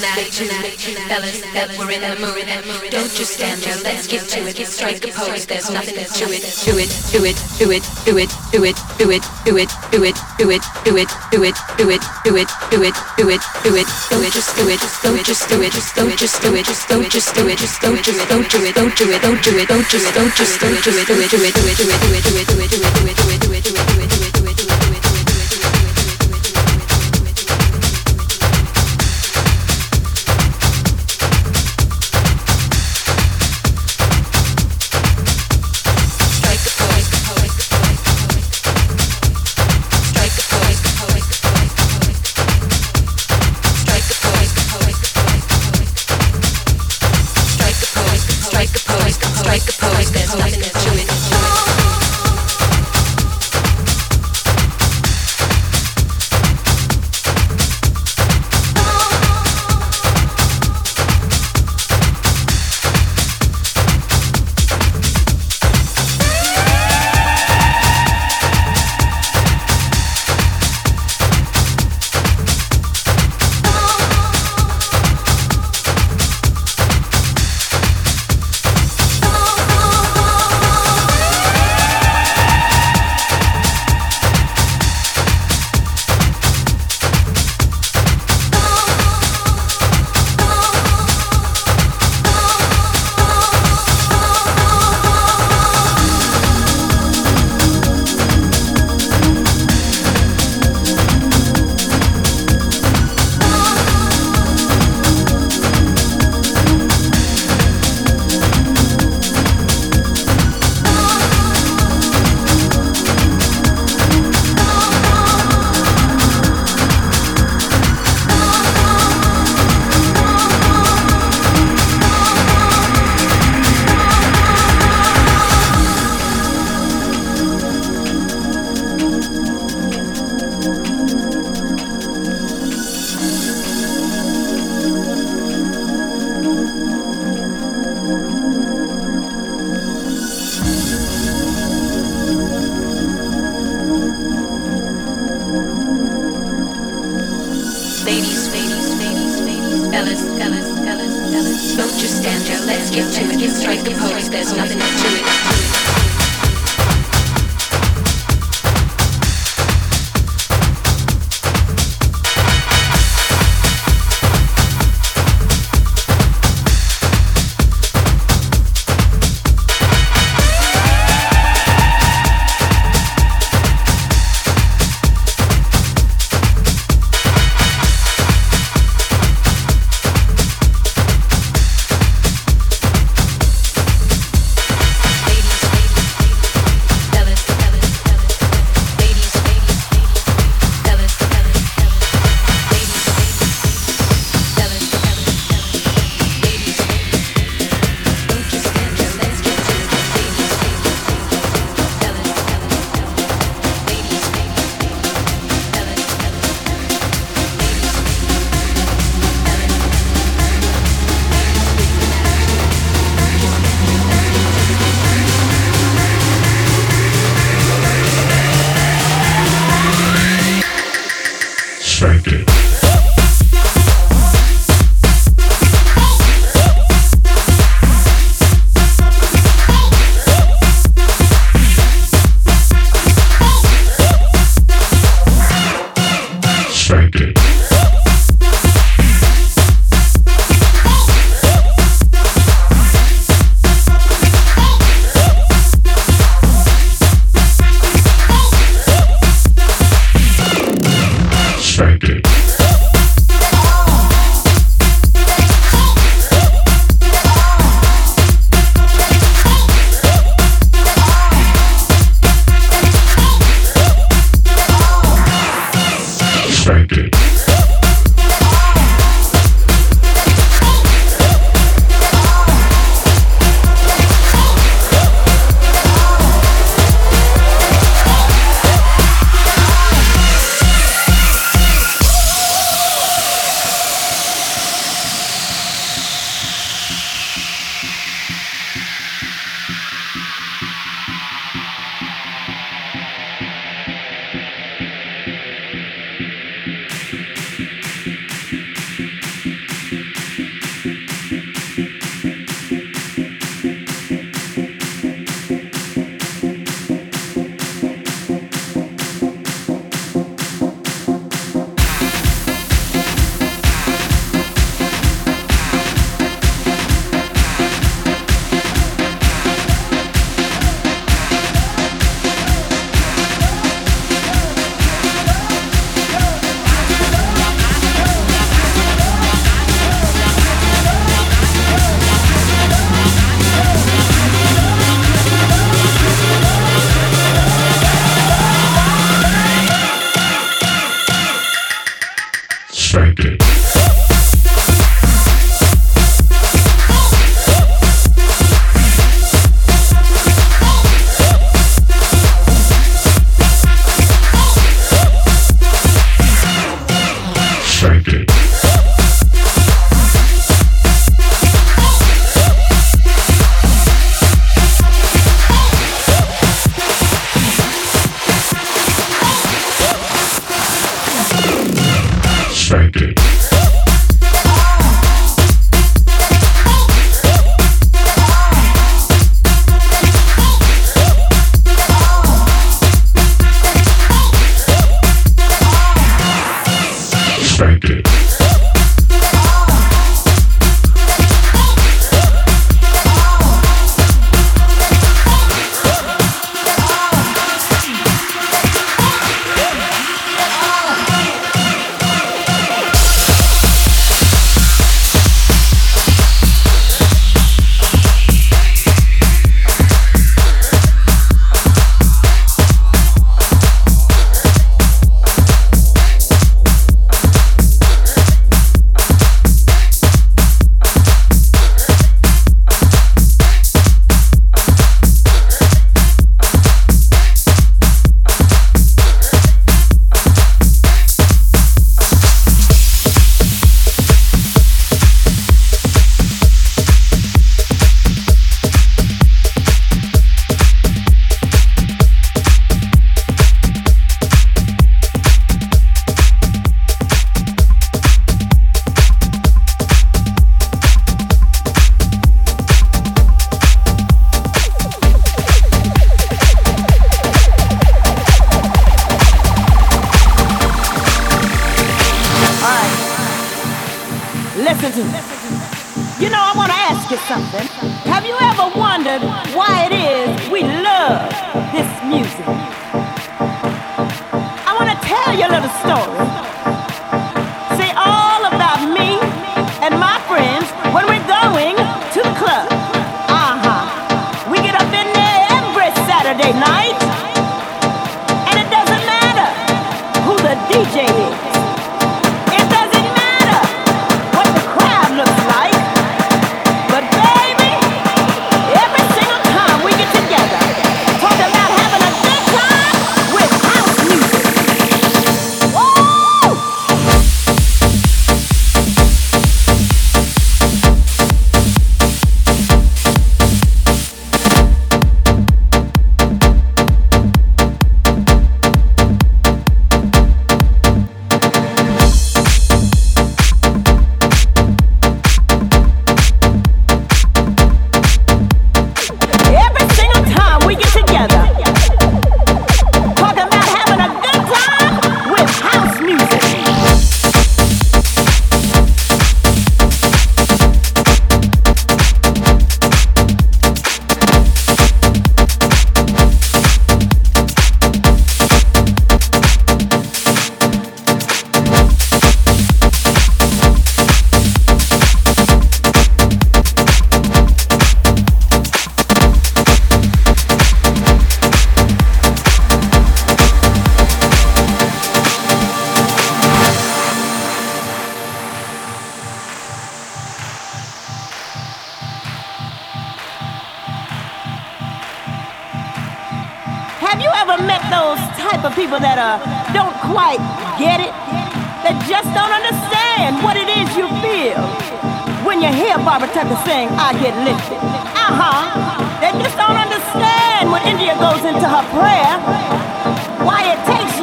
Night tonight. Fellas, that we're in the mood. Don't just stand there, let's get to it. Strike a pose, there's nothing to it. Do it, do it, do it, do it, do it, do it, do it, do it, do it, do it, do it, do it, do it, do it, do it, do it, do it, just do it, just do it, just do it, just do it, just do it, just do it, just do it, just do it, just don't do it, don't do it, don't do it, don't do it, don't just do it, do it, do it, do it, do it, do it, do it, do it, do it, do it, do it, do it, do it, do it, do it, do it, do it, do it, do it.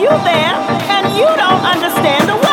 you there and you don't understand the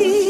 me.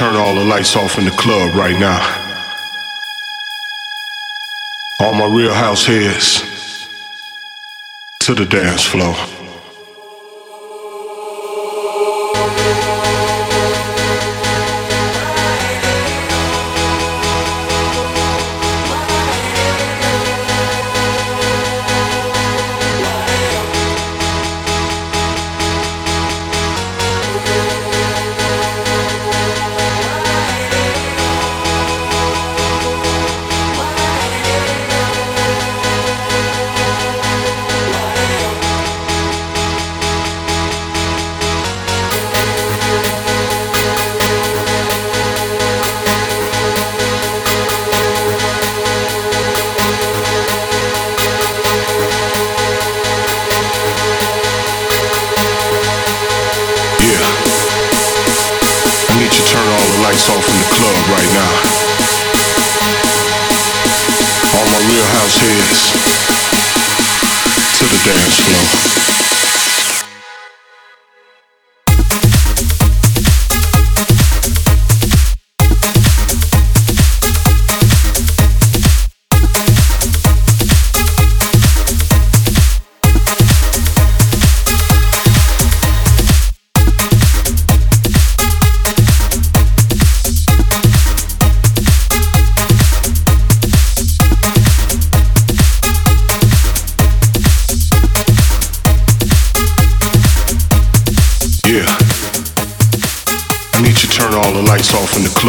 Turn all the lights off in the club right now. All my real house heads to the dance floor.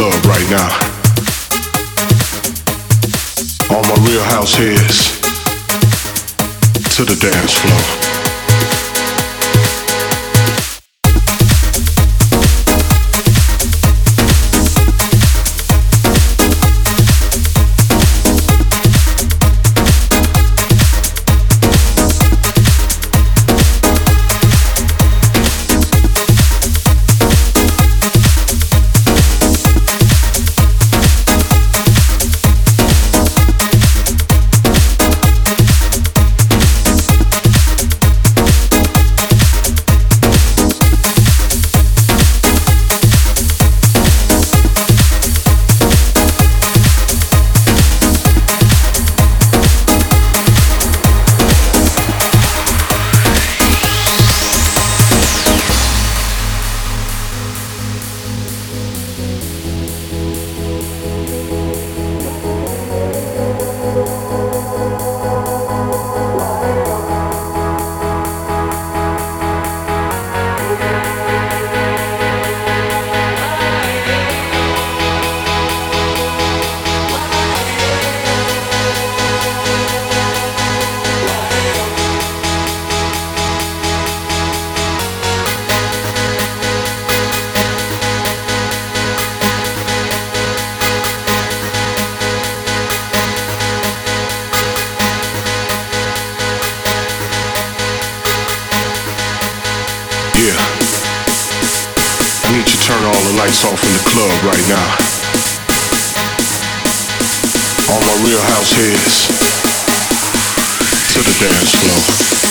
Club right now. All my real house heads to the dance floor. off in the club right now. All my real house heads to the dance floor.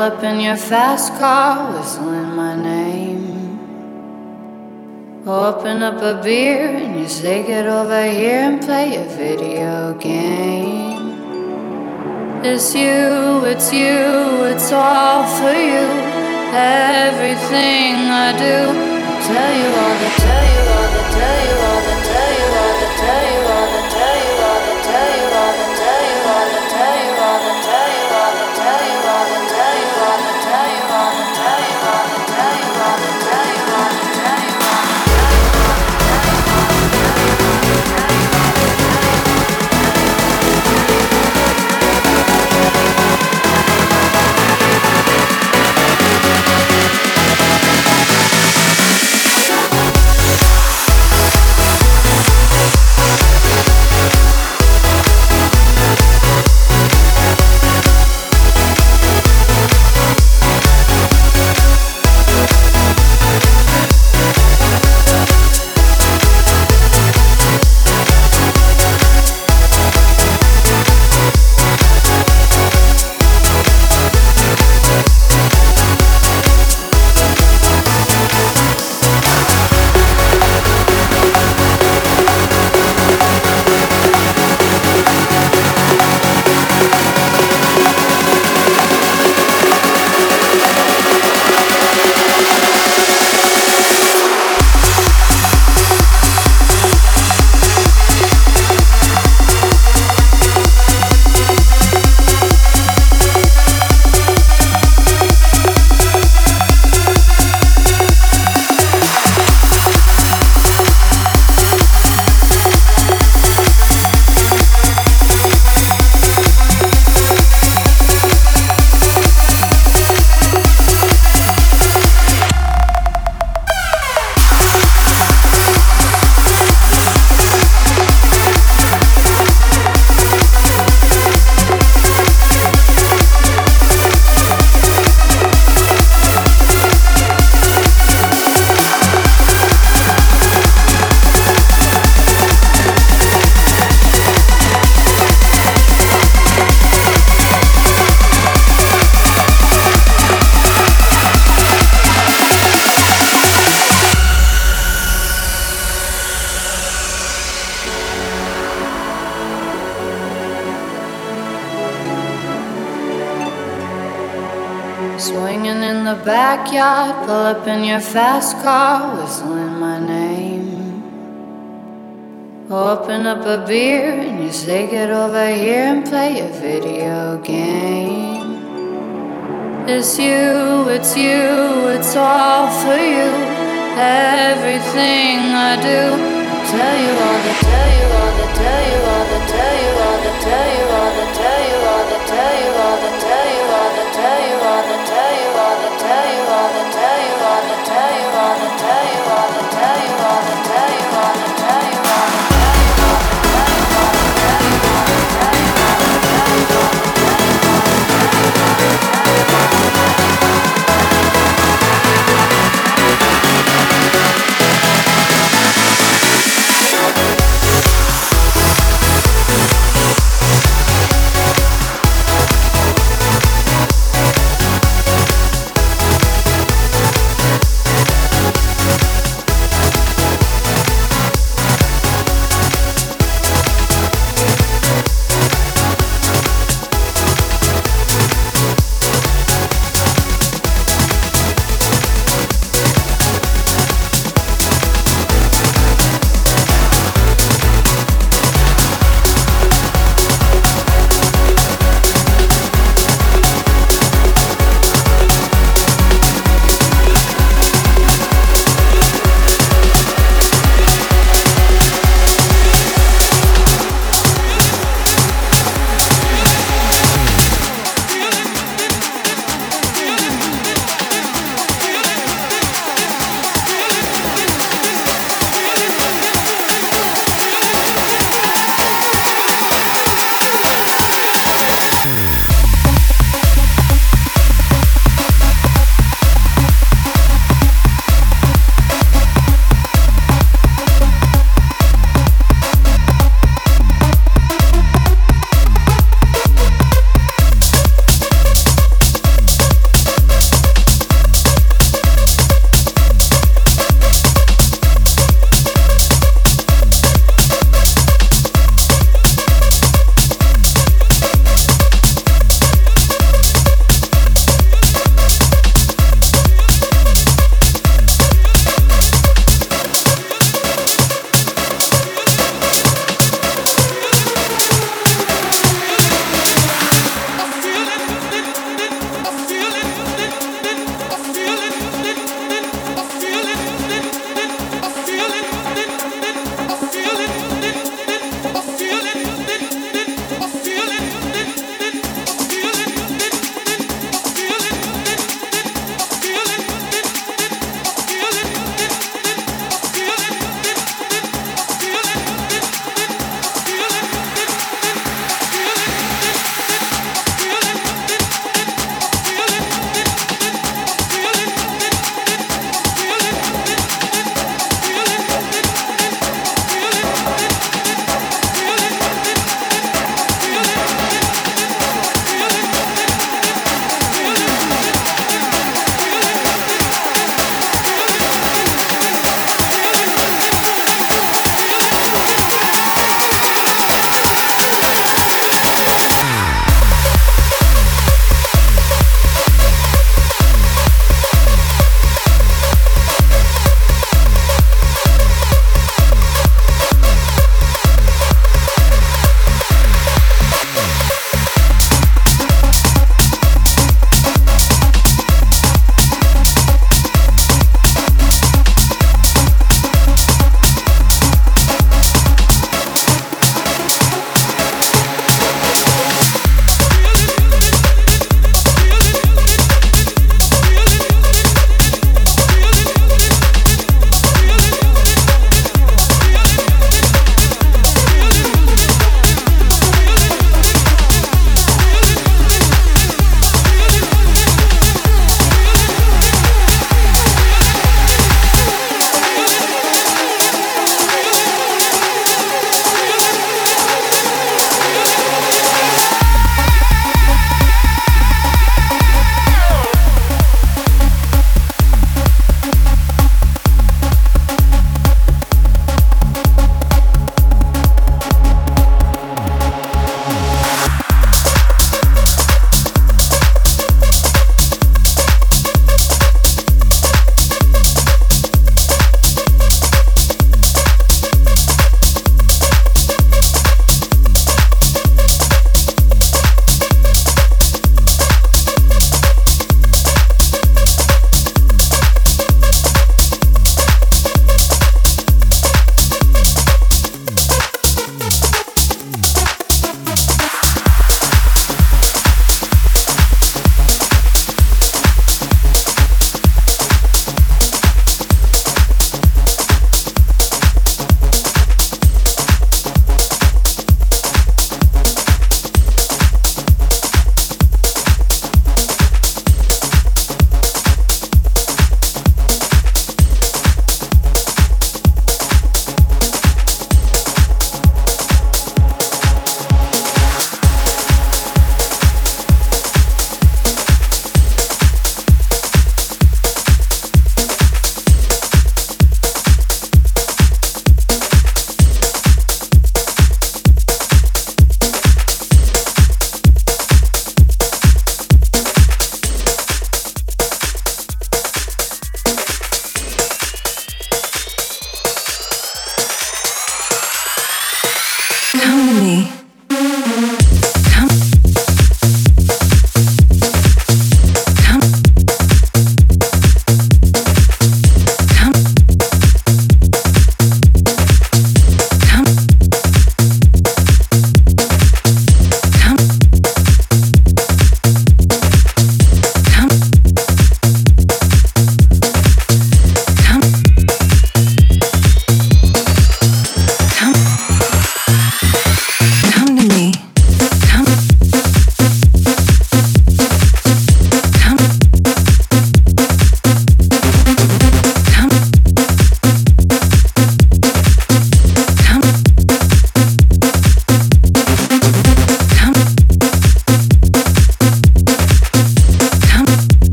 Up in your fast car, whistling my name. Open up a beer and you say, Get over here and play a video game. It's you, it's you, it's all for you. Everything I do, tell you all the, tell you all the, tell you all the, tell you all the, tell you all Swinging in the backyard, pull up in your fast car, whistling my name. Open up a beer and you say, Get over here and play a video game. It's you, it's you, it's all for you. Everything I do, I tell you all the, tell you all the, tell you all the, tell you all the, tell you all the,